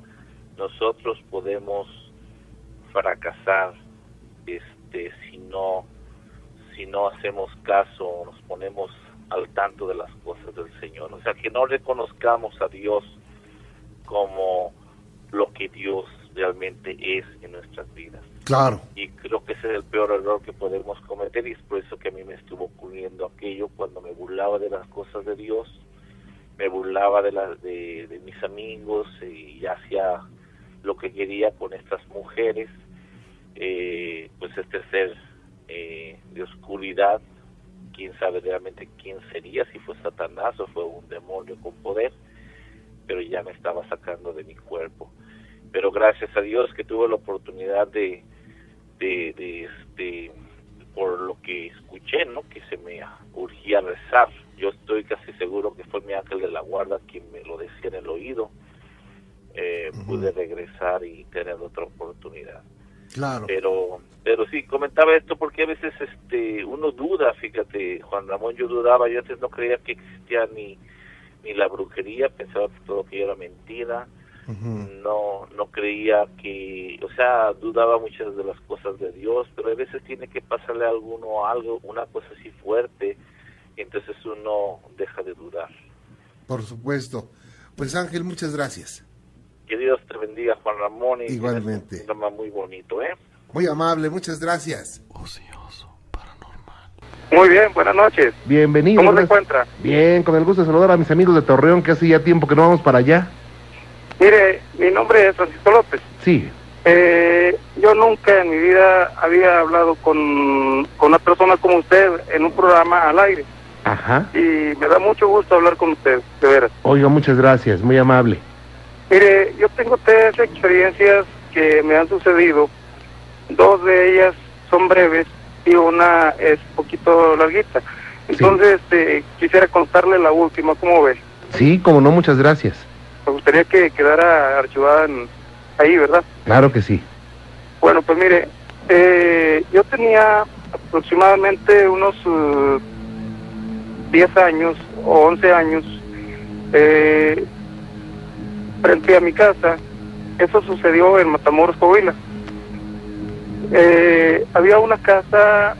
nosotros podemos fracasar este si no si no hacemos caso o nos ponemos al tanto de las cosas del Señor. O sea, que no reconozcamos a Dios como lo que Dios realmente es en nuestras vidas. Claro. Y creo que ese es el peor error que podemos cometer y es por eso que a mí me estuvo ocurriendo aquello cuando me burlaba de las cosas de Dios, me burlaba de, la, de, de mis amigos y hacía lo que quería con estas mujeres, eh, pues este ser eh, de oscuridad, quién sabe realmente quién sería, si fue Satanás o fue un demonio con poder, pero ya me estaba sacando de mi cuerpo. Pero gracias a Dios que tuve la oportunidad de, de, de, este, por lo que escuché, ¿no? Que se me urgía rezar. Yo estoy casi seguro que fue mi ángel de la guarda quien me lo decía en el oído. Eh. Pude regresar y tener otra oportunidad Claro. pero pero sí comentaba esto porque a veces este uno duda fíjate Juan Ramón yo dudaba yo antes no creía que existía ni ni la brujería pensaba que todo aquello era mentira no no creía que o sea dudaba muchas de las cosas de Dios pero a veces tiene que pasarle a alguno algo una cosa así fuerte y entonces uno deja de dudar Por supuesto. Pues Ángel, muchas gracias. que Dios te bendiga Juan Ramón y Igualmente. un programa muy bonito eh Muy amable, muchas gracias. Muy bien, buenas noches. Bienvenido. ¿Cómo se encuentra? Bien, con el gusto de saludar a mis amigos de Torreón, que hace ya tiempo que no vamos para allá. Mire, mi nombre es Francisco López. Sí. Eh, yo nunca en mi vida había hablado con, con una persona como usted en un programa al aire. Ajá. Y me da mucho gusto hablar con usted, de veras. Oiga, muchas gracias, muy amable. Mire, yo tengo tres experiencias que me han sucedido. Dos de ellas son breves una es un poquito larguita. Entonces, este, quisiera contarle la última, ¿cómo ve? Sí, como no, muchas gracias. Me gustaría que quedara archivada en- ahí, ¿verdad? Claro que sí. Bueno, pues mire, eh, yo tenía aproximadamente unos eh, 10 años o 11 años eh, frente a mi casa. Eso sucedió en Matamoros, Coahuila. Eh, había una casa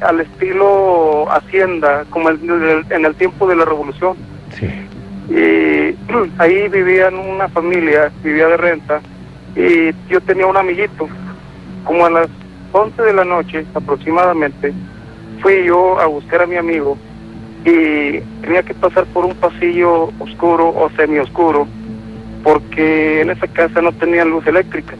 al estilo hacienda, como el- en el tiempo de la revolución. Sí. Y ahí vivían una familia, vivía de renta, y yo tenía un amiguito. Como a las 11 de la noche aproximadamente, fui yo a buscar a mi amigo y tenía que pasar por un pasillo oscuro o semioscuro porque en esa casa no tenían luz eléctrica.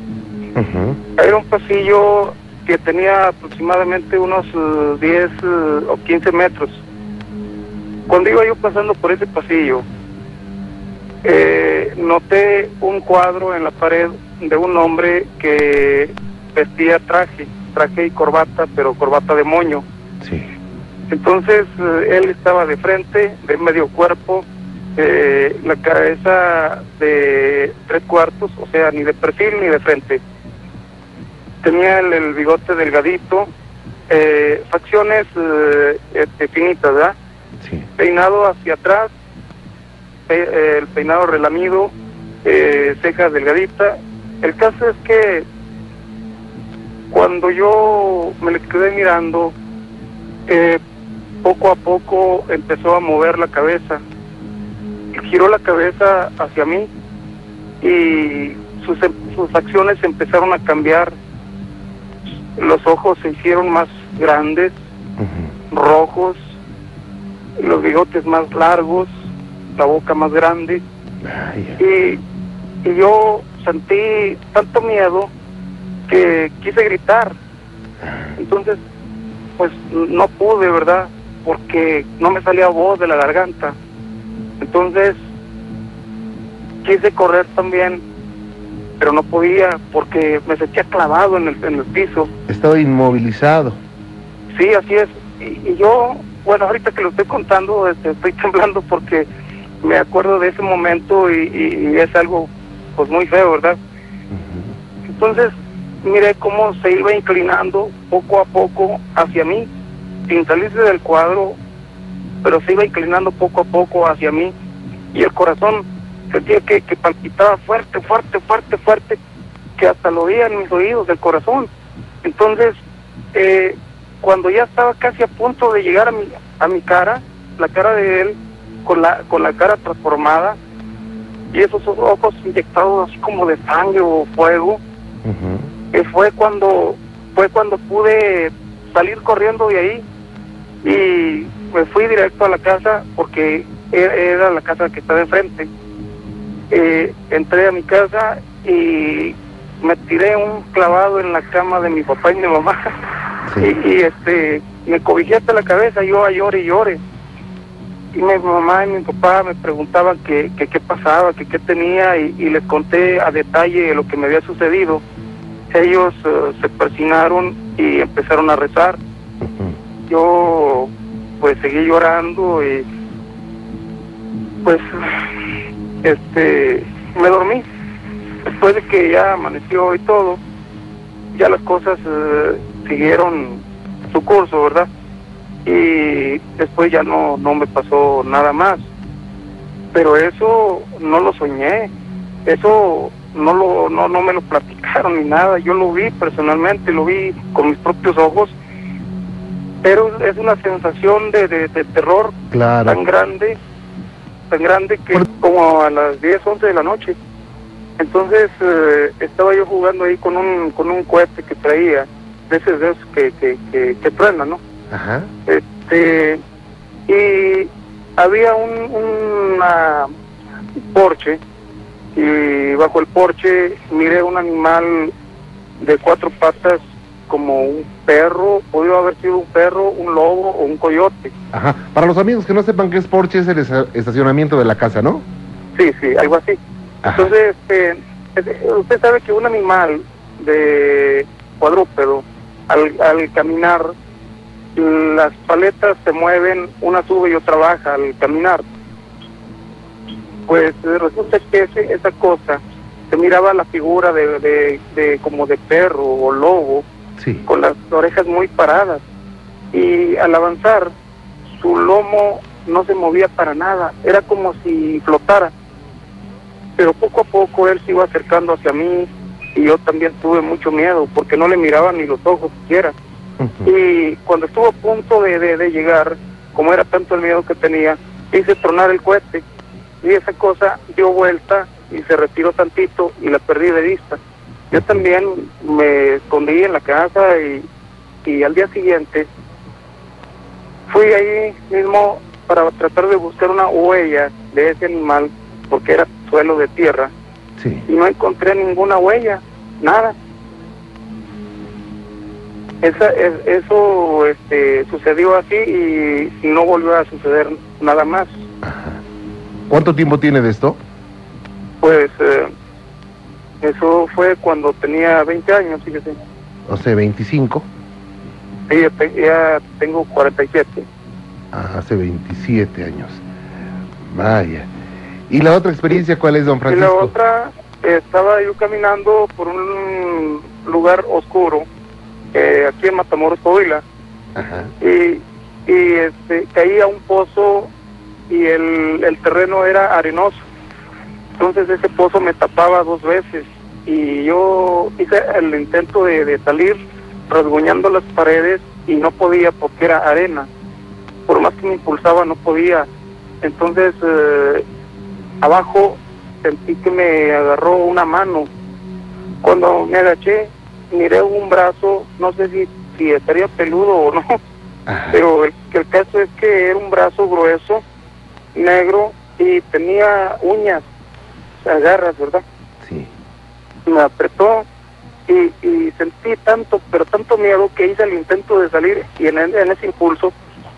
Era un pasillo que tenía aproximadamente unos eh, 10 eh, o 15 metros. Cuando iba yo pasando por ese pasillo, eh, noté un cuadro en la pared de un hombre que vestía traje, traje y corbata, pero corbata de moño. Sí. Entonces eh, él estaba de frente, de medio cuerpo, eh, la cabeza de tres cuartos, o sea, ni de perfil ni de frente. Tenía el, el bigote delgadito, eh, facciones eh, este, finitas, ¿verdad? Sí. Peinado hacia atrás, pe- eh, el peinado relamido, eh, cejas delgaditas. El caso es que cuando yo me le quedé mirando, eh, poco a poco empezó a mover la cabeza. Giró la cabeza hacia mí y sus, em- sus acciones empezaron a cambiar. Los ojos se hicieron más grandes, rojos, los bigotes más largos, la boca más grande. Ay, Y, y yo sentí tanto miedo que quise gritar. Entonces, pues no pude, ¿verdad? Porque no me salía voz de la garganta. Entonces, quise correr también, pero no podía porque me sentía clavado en el, en el piso. Estaba inmovilizado. Sí, así es. Y, y yo, bueno, ahorita que lo estoy contando, este, estoy temblando porque me acuerdo de ese momento y, y- y es algo, pues muy feo, ¿verdad? Entonces, miré cómo se iba inclinando poco a poco hacia mí, sin salirse del cuadro, pero se iba inclinando poco a poco hacia mí. Y el corazón sentía que, que palpitaba fuerte, fuerte, fuerte, fuerte, que hasta lo oía en mis oídos del corazón. Entonces, eh, cuando ya estaba casi a punto de llegar a mi, a mi cara, la cara de él, con la, con la cara transformada, y esos ojos inyectados así como de sangre o fuego, que fue cuando fue cuando pude salir corriendo de ahí y me fui directo a la casa porque era, era la casa que estaba enfrente. Eh, entré a mi casa y me tiré un clavado en la cama de mi papá y mi mamá. Sí. y, y, este me cobijé hasta la cabeza yo a llore y llore. Y mi mamá y mi papá me preguntaban que qué pasaba que qué tenía y, y les conté a detalle lo que me había sucedido. Ellos eh, se persinaron y empezaron a rezar. Yo pues seguí llorando y pues este me dormí. Después de que ya amaneció y todo ya las cosas eh, siguieron su curso verdad y después ya no no me pasó nada más. Pero eso no lo soñé. Eso no lo no, no me lo platicaron ni nada. Yo lo vi personalmente lo vi con mis propios ojos. Pero es una sensación de, de, de terror Claro. tan grande, tan grande que como a las 10, 11 de la noche. Entonces eh, estaba yo jugando ahí con un con un cohete que traía, de esos, de esos que, que, que, ¿no? Ajá. Este, y había un una porche y bajo el porche miré un animal de cuatro patas como un perro, podría haber sido un perro, un lobo o un coyote. Ajá. Para los amigos que no sepan qué es Porsche, es el estacionamiento de la casa, ¿no? Sí, sí, algo así. Entonces, este, usted sabe que un animal de cuadrúpedo, al, al caminar, las paletas se mueven, una sube y otra baja al caminar. Pues resulta que ese- esa cosa se miraba la figura de, de, de como de perro o lobo Sí. con las orejas muy paradas y al avanzar su lomo no se movía para nada, era como si flotara. Pero poco a poco él se iba acercando hacia mí y yo también tuve mucho miedo porque no le miraba ni los ojos siquiera. Y cuando estuvo a punto de, de- de llegar, como era tanto el miedo que tenía, hice tronar el cohete y esa cosa dio vuelta y se retiró tantito y la perdí de vista. Yo también me escondí en la casa y, y al día siguiente fui ahí mismo para tratar de buscar una huella de ese animal porque era suelo de tierra Sí. y no encontré ninguna huella, nada. Esa, es- eso este, sucedió así y no volvió a suceder nada más. ¿Cuánto tiempo tiene de esto? Pues eh, eso fue cuando tenía 20 años, fíjese. O sea, 25. Sí, ya, te- ya tengo 47. Ah, hace 27 años. Vaya. ¿Y la otra experiencia cuál es, don Y la Francisco? otra, estaba yo caminando por un lugar oscuro, eh, aquí en Matamoros, Coahuila, Ajá. y, y este, caí a un pozo y el, el terreno era arenoso. Entonces ese pozo me tapaba dos veces y yo hice el intento de, de salir rasguñando las paredes y no podía porque era arena. Por más que me impulsaba no podía. Entonces eh, abajo sentí que me agarró una mano. Cuando me agaché miré un brazo, no sé si, si estaría peludo o no, Ajá. pero el, el caso es que era un brazo grueso, negro y tenía uñas, o sea, garras, ¿verdad? Sí. Me apretó y, y sentí tanto, pero tanto miedo que hice el intento de salir y en, en ese impulso,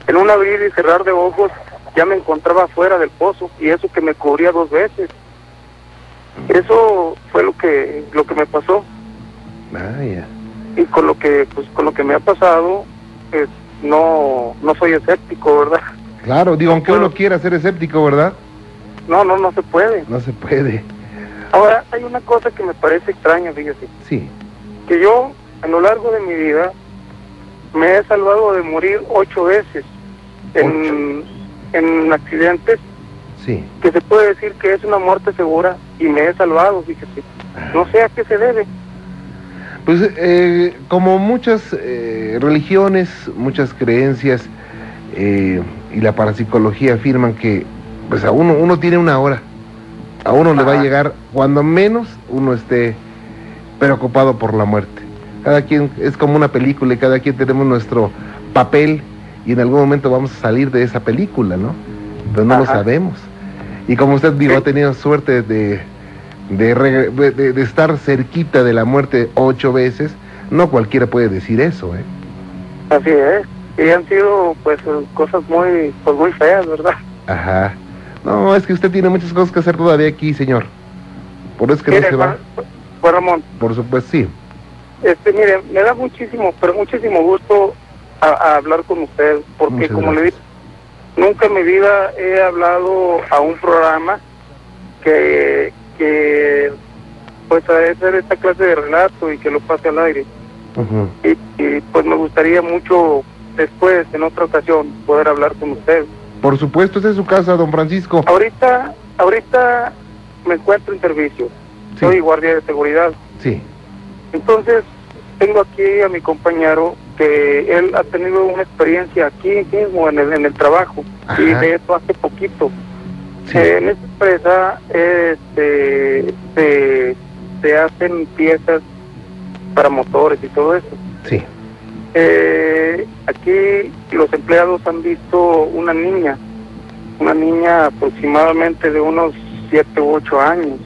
en un abrir y cerrar de ojos, ya me encontraba fuera del pozo y eso que me cubría dos veces. Eso fue lo que lo que me pasó Vaya. y con lo que pues con lo que me ha pasado pues no no soy escéptico, ¿verdad? Claro, digo, aunque uno quiera ser escéptico, ¿verdad? No, no, no se puede. No se puede. Ahora, hay una cosa que me parece extraña, fíjese, Sí. que yo a lo largo de mi vida me he salvado de morir ocho veces en, en accidentes Sí. que se puede decir que es una muerte segura y me he salvado, fíjese. No sé a qué se debe. Pues eh, como muchas eh, religiones, muchas creencias eh, y la parapsicología afirman que pues a uno, uno tiene una hora, a uno le va a llegar cuando menos uno esté preocupado por la muerte. Cada quien es como una película y cada quien tenemos nuestro papel y en algún momento vamos a salir de esa película, ¿no? Pero no lo sabemos. Y como usted dijo, ha tenido suerte de, de, de- de estar cerquita de la muerte ocho veces, no cualquiera puede decir eso, ¿eh? Así es. Y han sido pues cosas muy pues muy feas, ¿verdad? Ajá. No, es que usted tiene muchas cosas que hacer todavía aquí, señor. Por eso es que no se va. Juan, Juan Ramón, Por supuesto, sí. Este, mire, me da muchísimo, pero muchísimo gusto a, a hablar con usted, porque Muchas como le dije, nunca en mi vida he hablado a un programa que, que pues a hacer esta clase de relato y que lo pase al aire. Y, pues me gustaría mucho después, en otra ocasión, poder hablar con usted. Por supuesto, esta es su casa, don Francisco. Ahorita, ahorita me encuentro en servicio, Sí. soy guardia de seguridad. Sí. Entonces, tengo aquí a mi compañero que él ha tenido una experiencia aquí mismo en el, en el trabajo Ajá. y de eso hace poquito. Sí. Eh, en esta empresa este, se, se hacen piezas para motores y todo eso. Sí. Eh, aquí los empleados han visto una niña, una niña aproximadamente de unos 7 u 8 años.